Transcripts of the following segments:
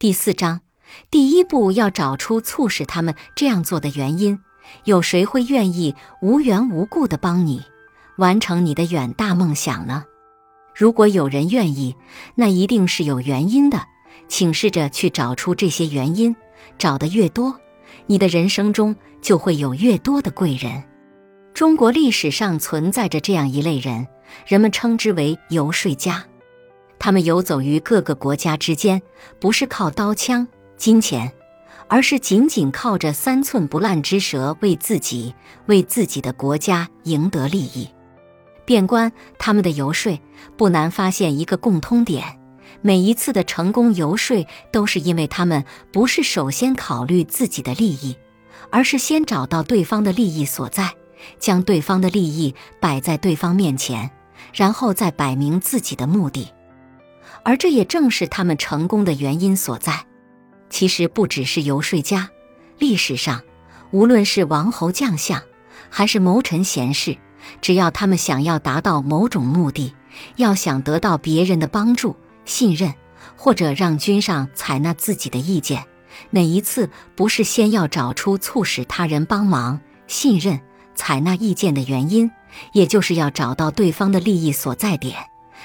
第四章，第一步要找出促使他们这样做的原因。有谁会愿意无缘无故的帮你完成你的远大梦想呢？如果有人愿意，那一定是有原因的。请试着去找出这些原因，找的越多，你的人生中就会有越多的贵人。中国历史上存在着这样一类人，人们称之为游说家。他们游走于各个国家之间，不是靠刀枪、金钱，而是仅仅靠着三寸不烂之舌，为自己、为自己的国家赢得利益。遍观他们的游说，不难发现一个共通点：每一次的成功游说，都是因为他们不是首先考虑自己的利益，而是先找到对方的利益所在，将对方的利益摆在对方面前，然后再摆明自己的目的。而这也正是他们成功的原因所在。其实不只是游说家，历史上无论是王侯将相，还是谋臣贤士，只要他们想要达到某种目的，要想得到别人的帮助、信任，或者让君上采纳自己的意见，哪一次不是先要找出促使他人帮忙、信任、采纳意见的原因，也就是要找到对方的利益所在点。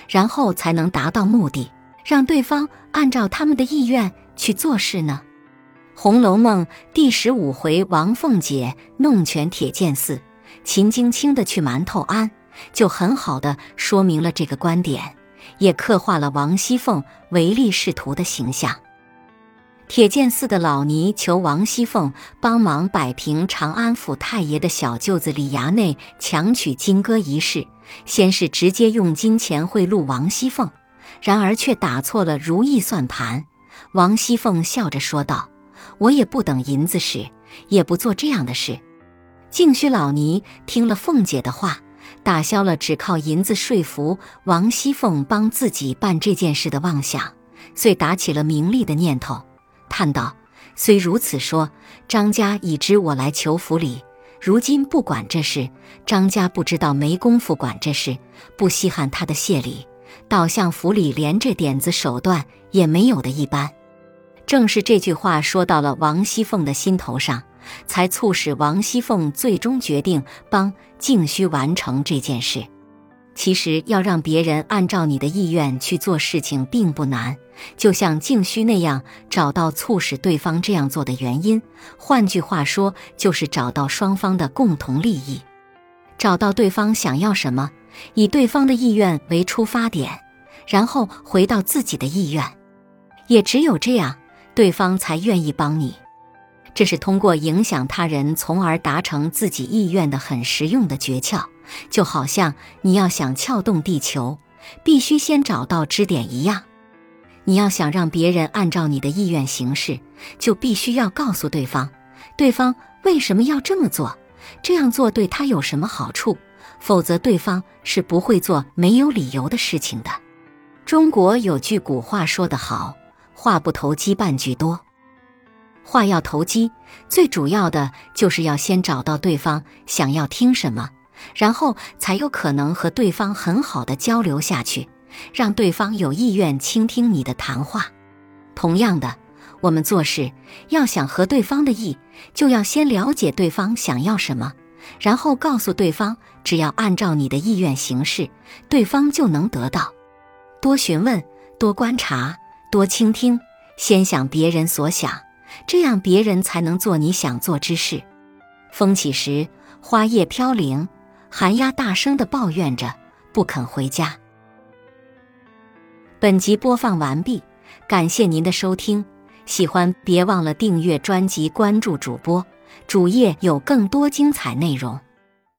然后才能达到目的，让对方按照他们的意愿去做事呢。《红楼梦》第十五回，王凤姐弄权铁剑寺，秦京卿的去馒头庵，就很好的说明了这个观点，也刻画了王熙凤唯利是图的形象。铁剑寺的老尼求王熙凤帮忙摆平长安府太爷的小舅子李衙内强娶金戈一事。先是直接用金钱贿赂王熙凤，然而却打错了如意算盘。王熙凤笑着说道：“我也不等银子使，也不做这样的事。”净虚老尼听了凤姐的话，打消了只靠银子说服王熙凤帮自己办这件事的妄想，遂打起了名利的念头，叹道：“虽如此说，张家已知我来求府里。”如今不管这事，张家不知道没工夫管这事，不稀罕他的谢礼，倒像府里连这点子手段也没有的一般。正是这句话说到了王熙凤的心头上，才促使王熙凤最终决定帮静虚完成这件事。其实要让别人按照你的意愿去做事情并不难，就像静虚那样找到促使对方这样做的原因。换句话说，就是找到双方的共同利益，找到对方想要什么，以对方的意愿为出发点，然后回到自己的意愿。也只有这样，对方才愿意帮你。这是通过影响他人，从而达成自己意愿的很实用的诀窍。就好像你要想撬动地球，必须先找到支点一样。你要想让别人按照你的意愿行事，就必须要告诉对方，对方为什么要这么做，这样做对他有什么好处。否则，对方是不会做没有理由的事情的。中国有句古话说得好：“话不投机半句多。”话要投机，最主要的就是要先找到对方想要听什么。然后才有可能和对方很好的交流下去，让对方有意愿倾听你的谈话。同样的，我们做事要想合对方的意，就要先了解对方想要什么，然后告诉对方，只要按照你的意愿行事，对方就能得到。多询问，多观察，多倾听，先想别人所想，这样别人才能做你想做之事。风起时，花叶飘零。寒鸦大声的抱怨着，不肯回家。本集播放完毕，感谢您的收听，喜欢别忘了订阅专辑、关注主播，主页有更多精彩内容。